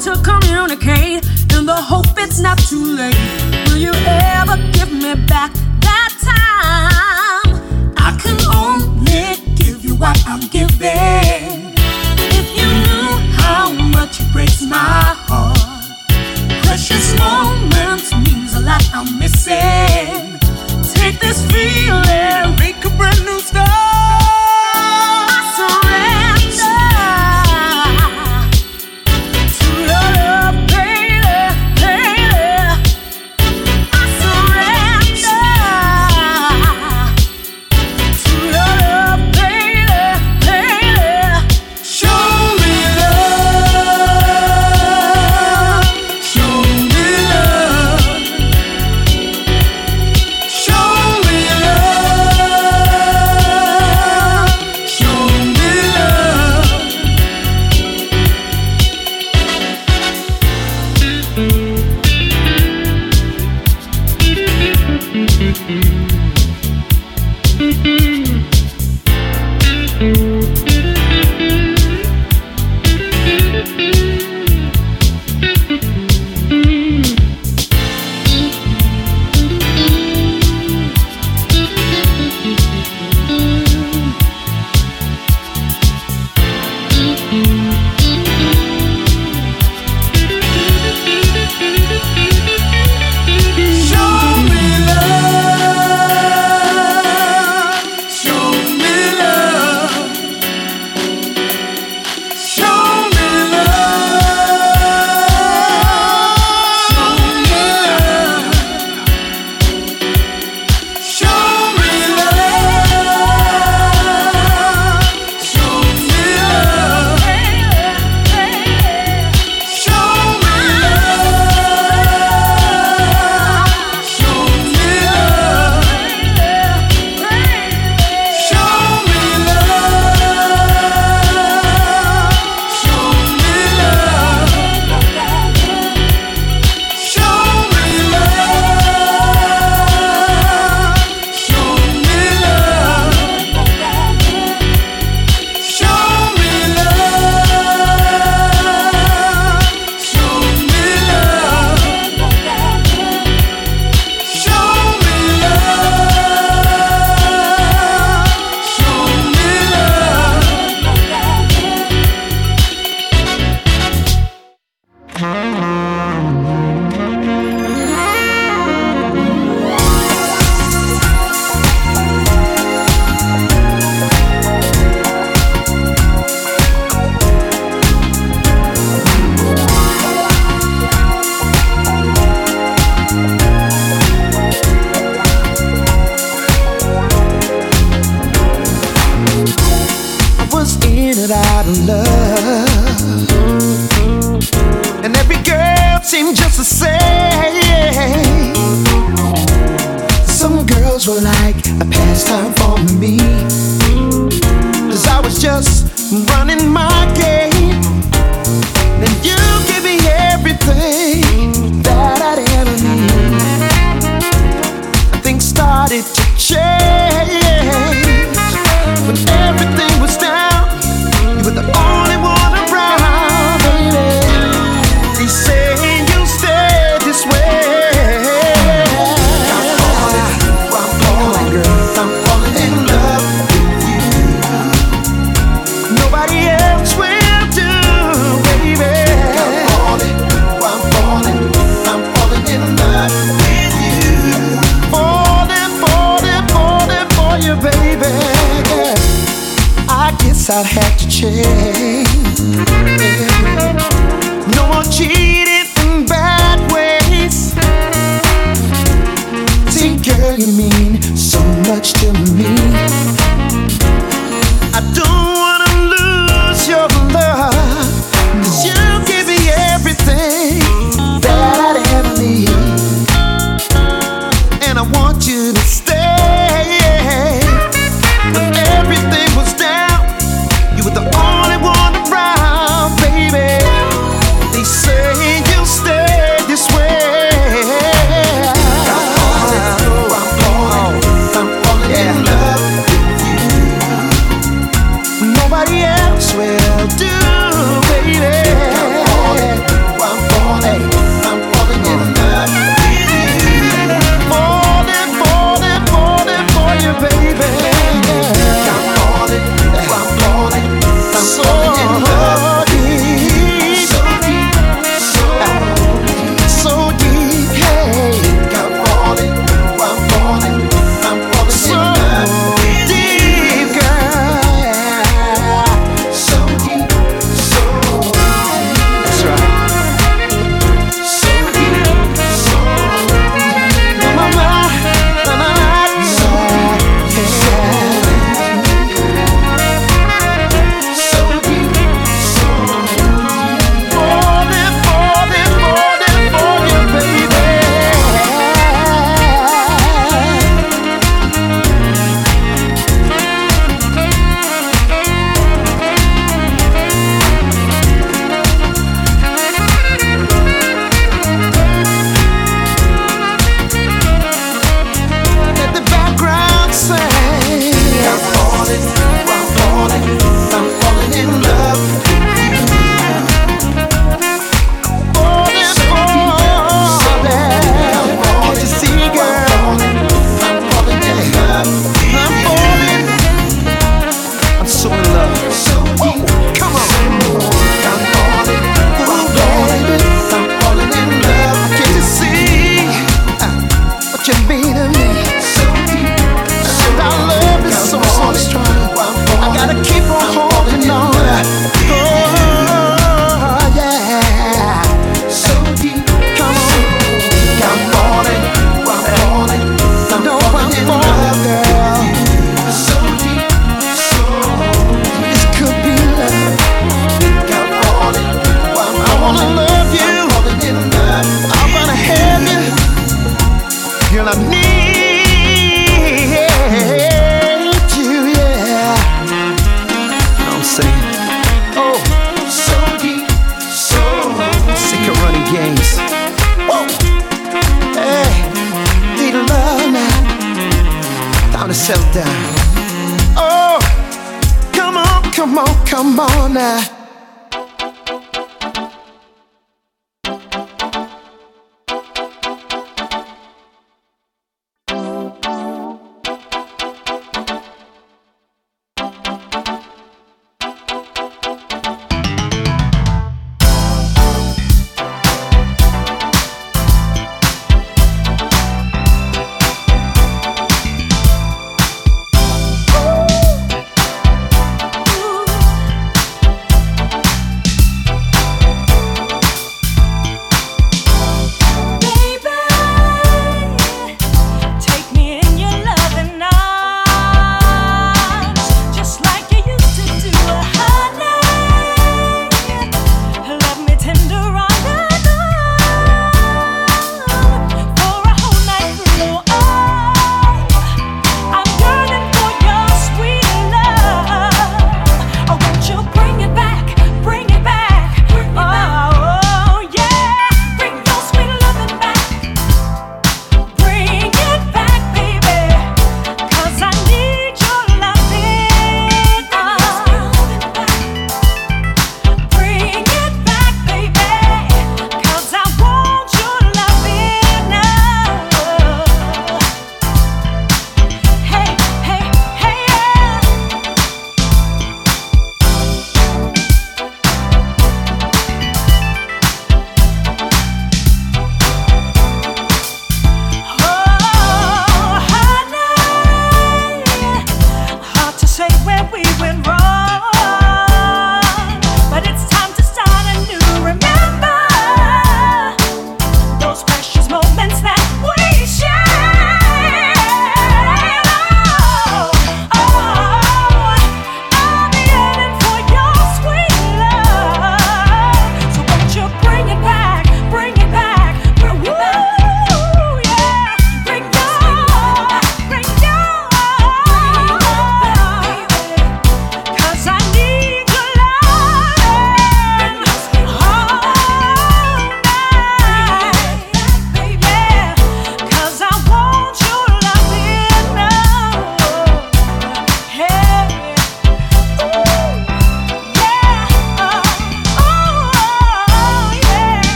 to communicate in the hope it's not too late. Will you ever give me back that time? I can only give you what I'm giving. If you knew how much it breaks my heart, precious moments means a lot I'm missing.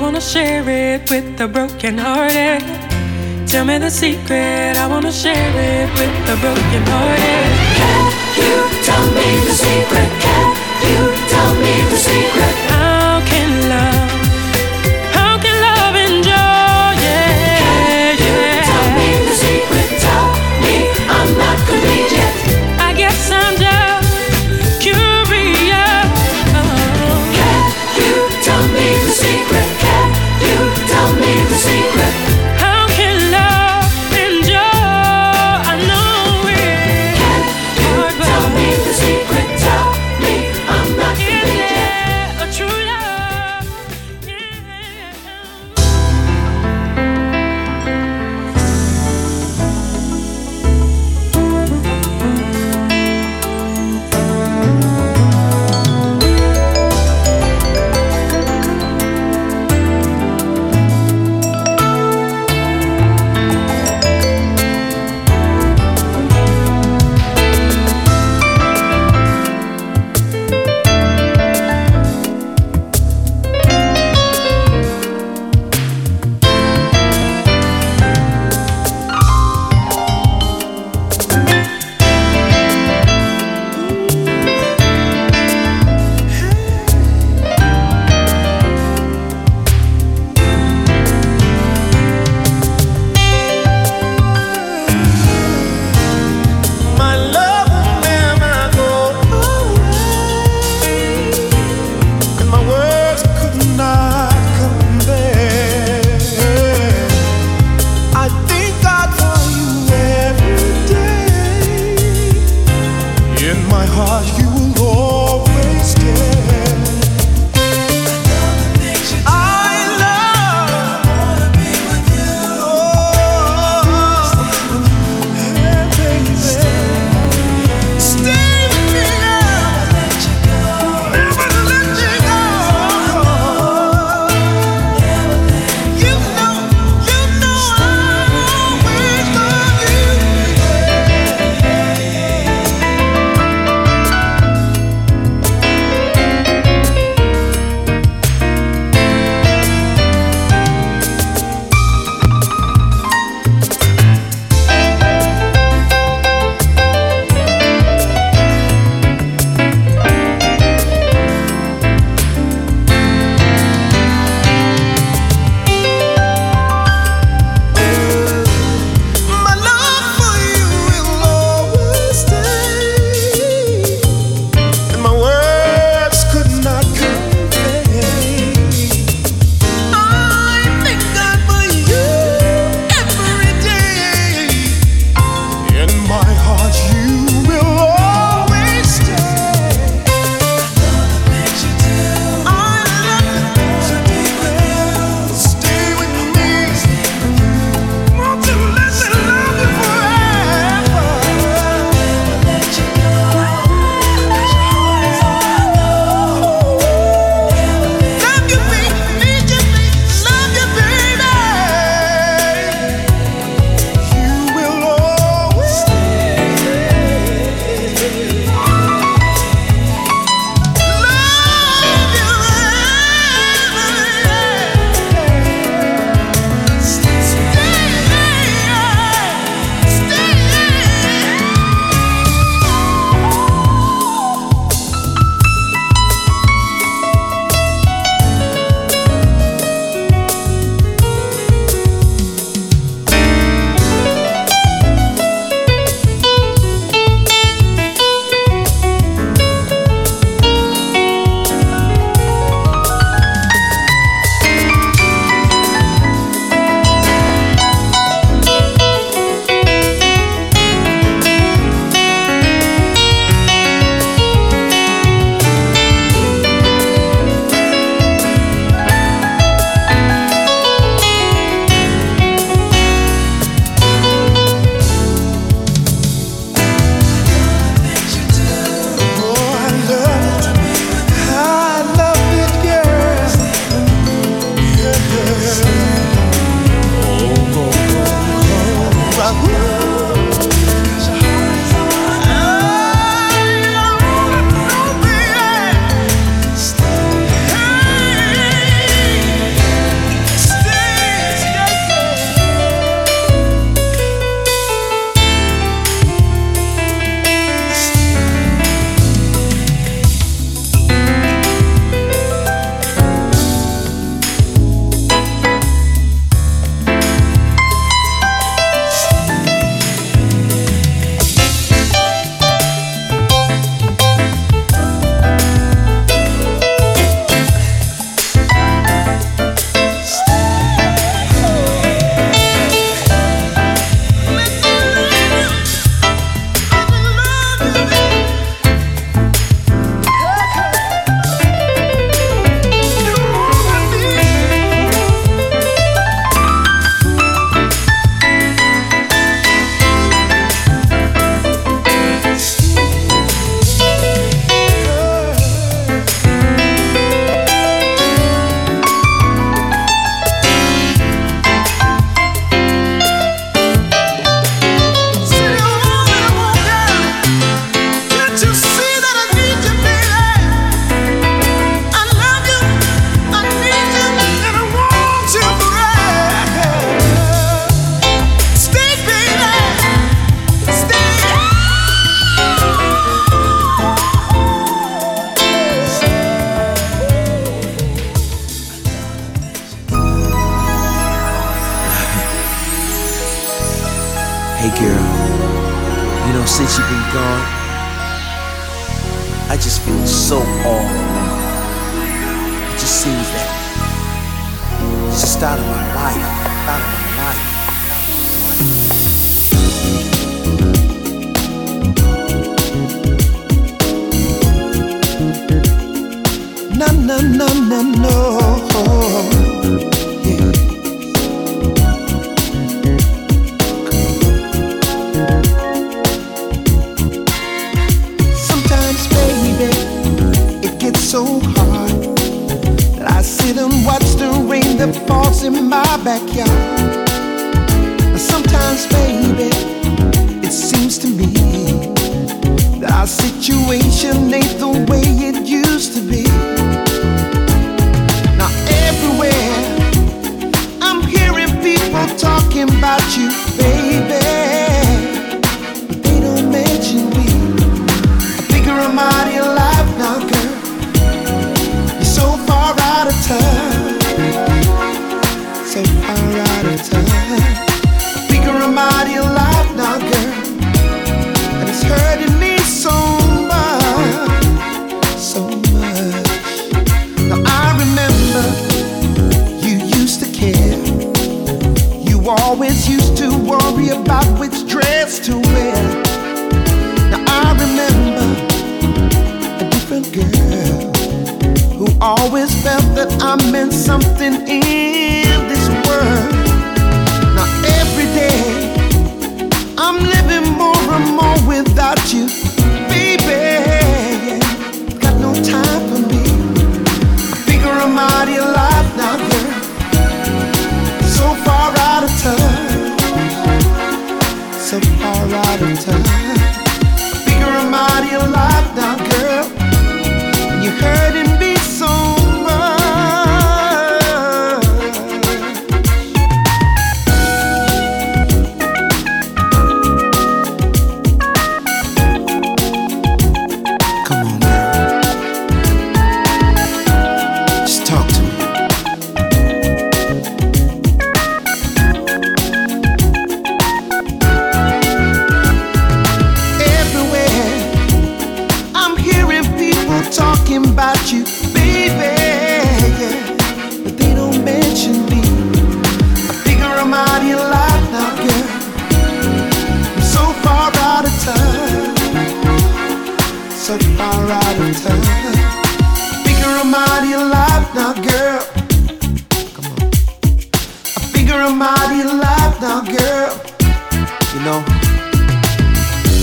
Wanna share it with the broken hearted. Tell me the secret, I wanna share it with the broken hearted. Can you tell me the secret? Can you tell me the secret? Tell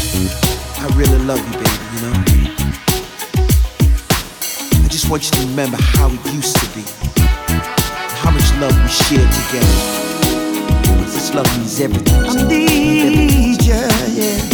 I really love you, baby, you know? I just want you to remember how it used to be and how much love we shared together. This love means everything. I need you, yeah.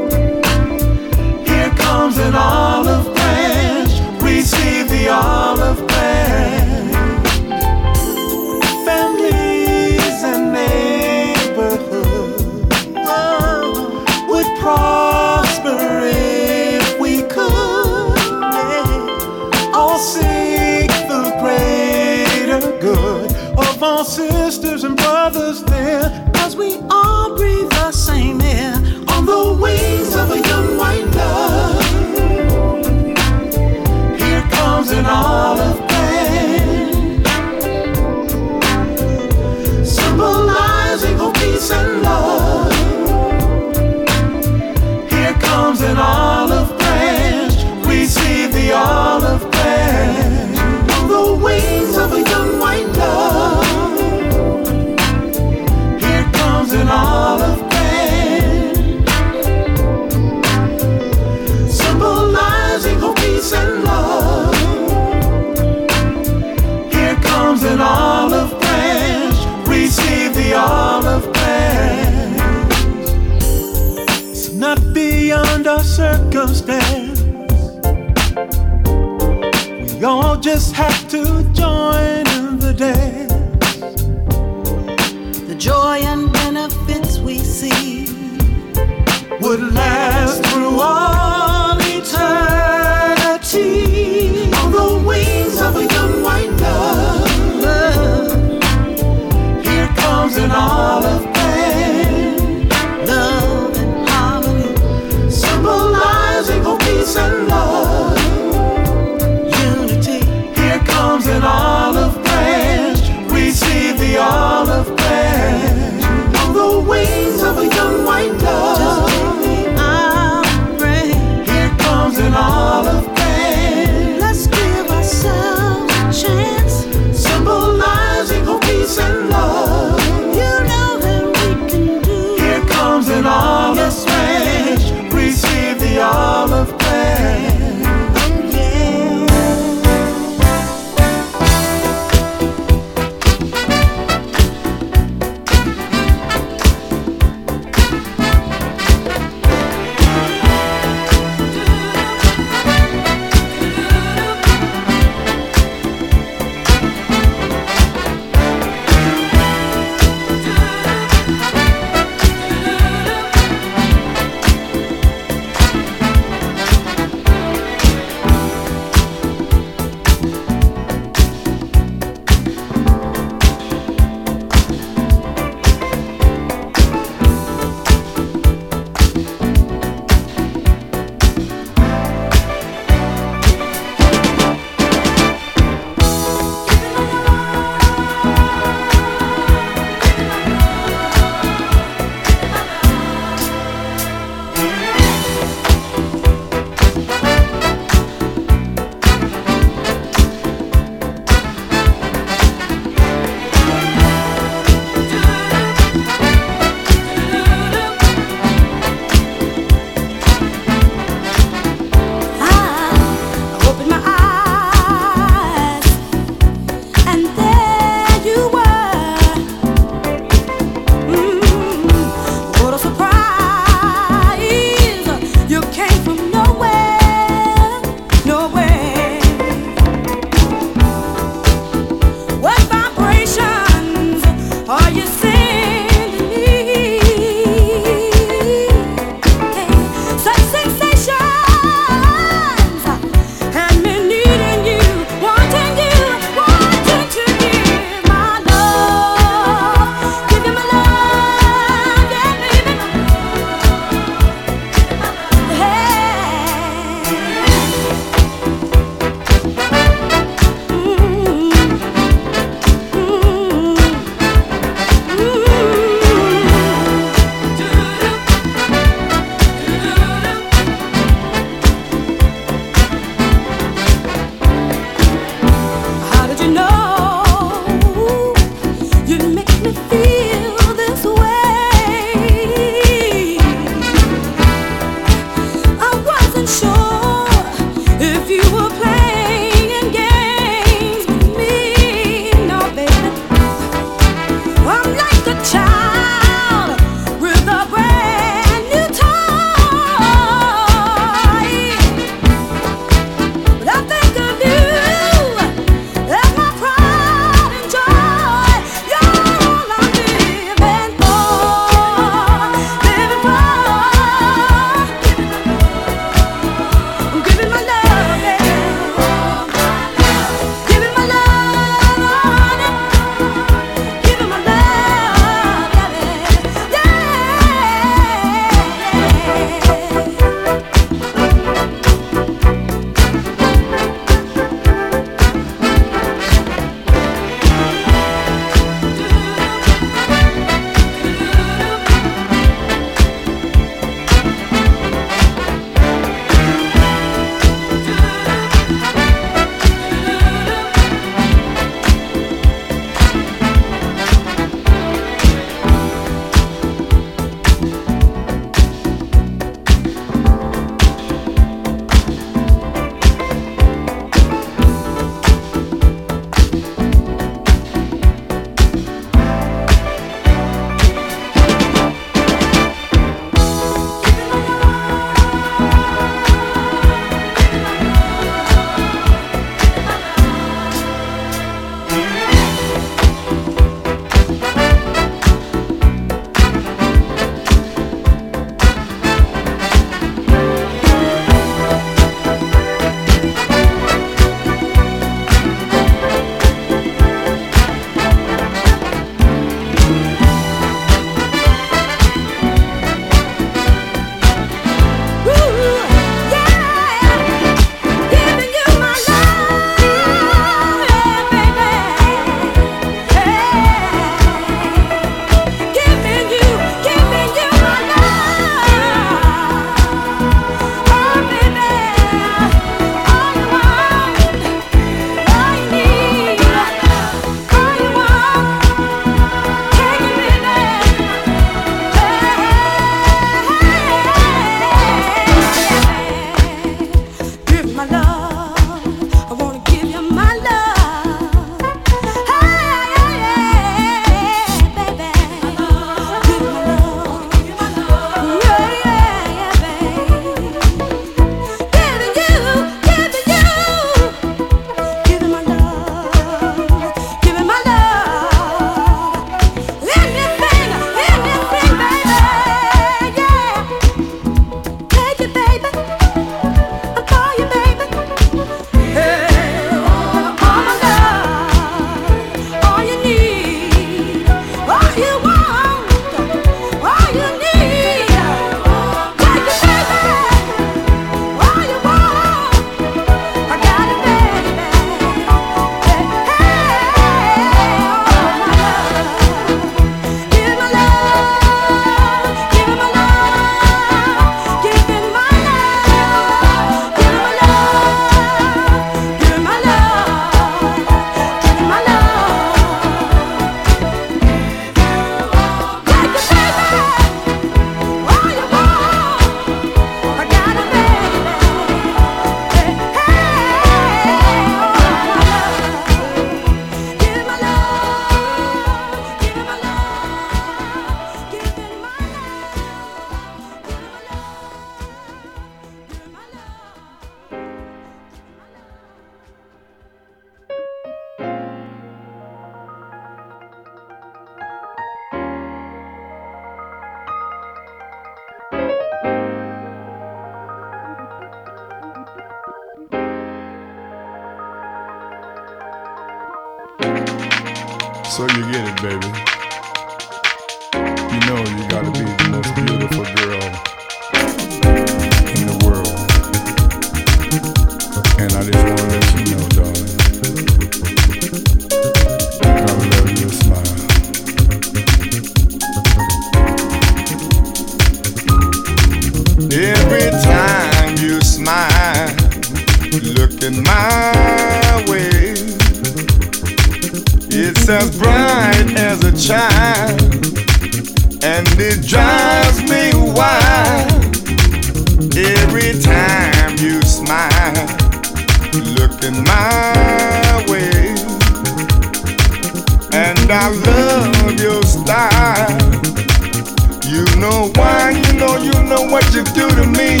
Know, what you do to me.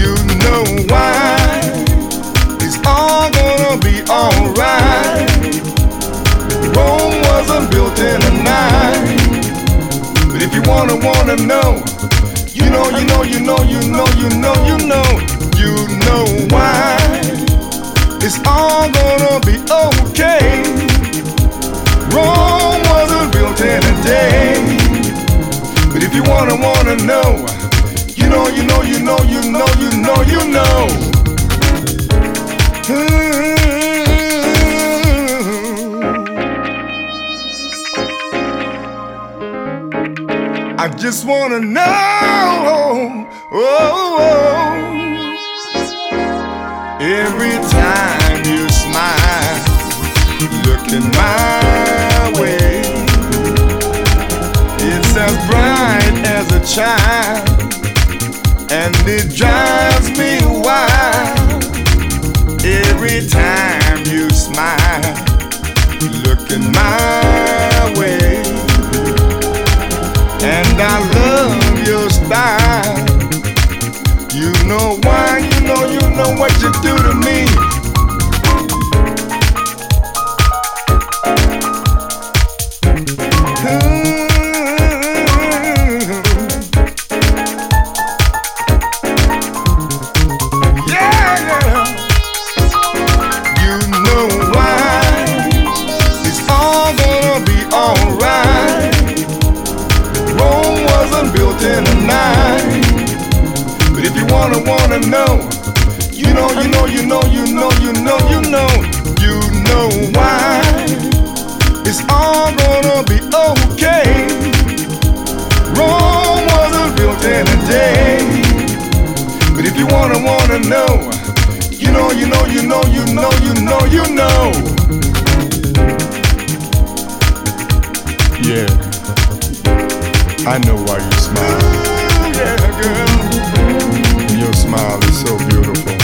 You know why. It's all gonna be alright. Rome wasn't built in a night. But if you wanna, wanna know, you know, you know, you know, you know, you know, you know, you know why. It's all gonna be okay. Rome wasn't built in a day. But if you wanna, wanna know, you know, you know, you know, you know, you know, you know. I just wanna know. Oh, oh. Every time you smile, looking my way. It's as bright as a child, it drives me wild. Every time you smile, my way, and I love your style. You know why, you know, you know what you do to me. Wanna, wanna know, you know, you know, you know, you know, you know, you know. Yeah, I know why you smile. Yeah, girl. Your smile is so beautiful.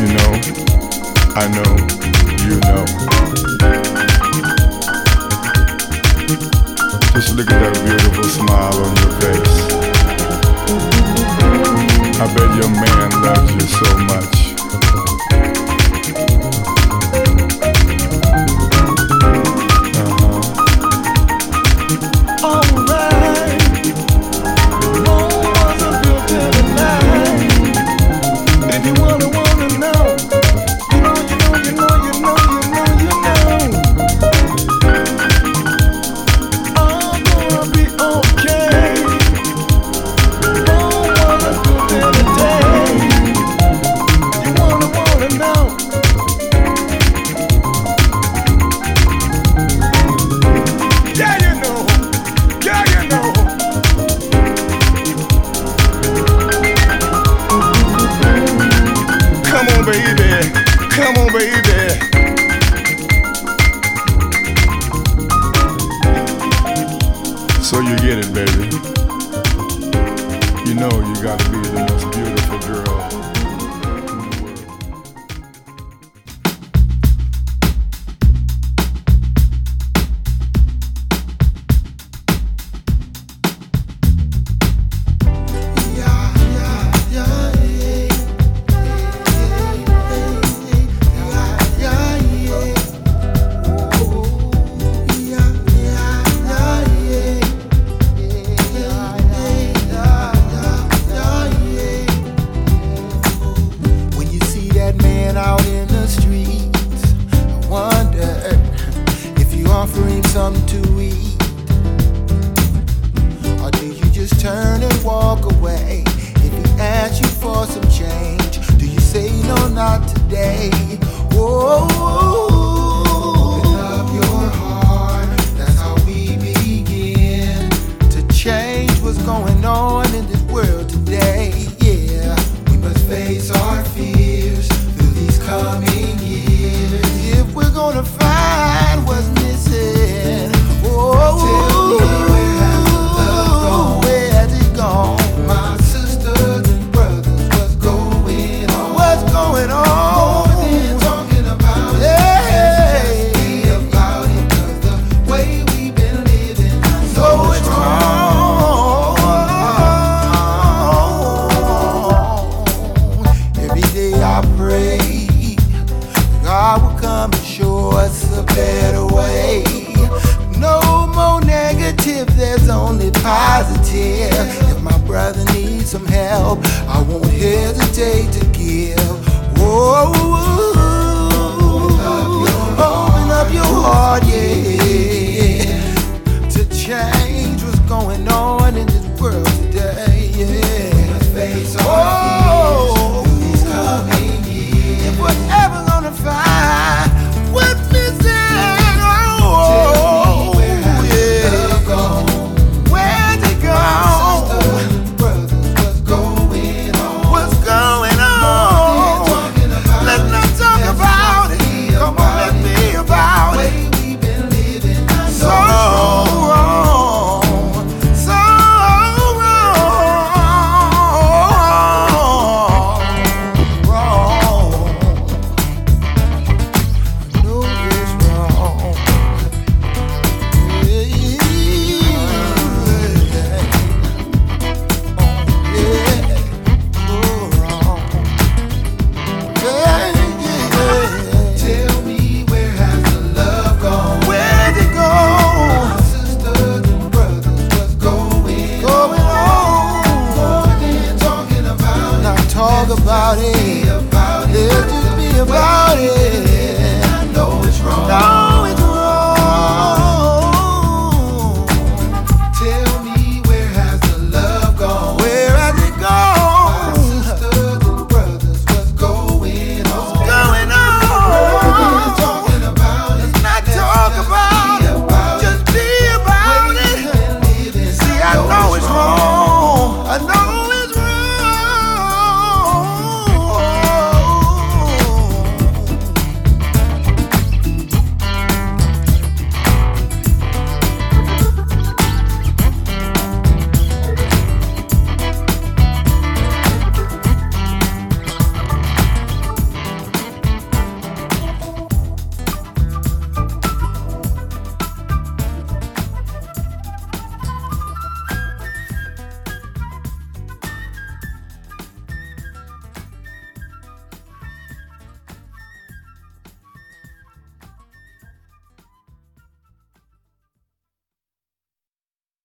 You know, I know, you know. Just look at that beautiful smile on your face. I bet your man loves you so much.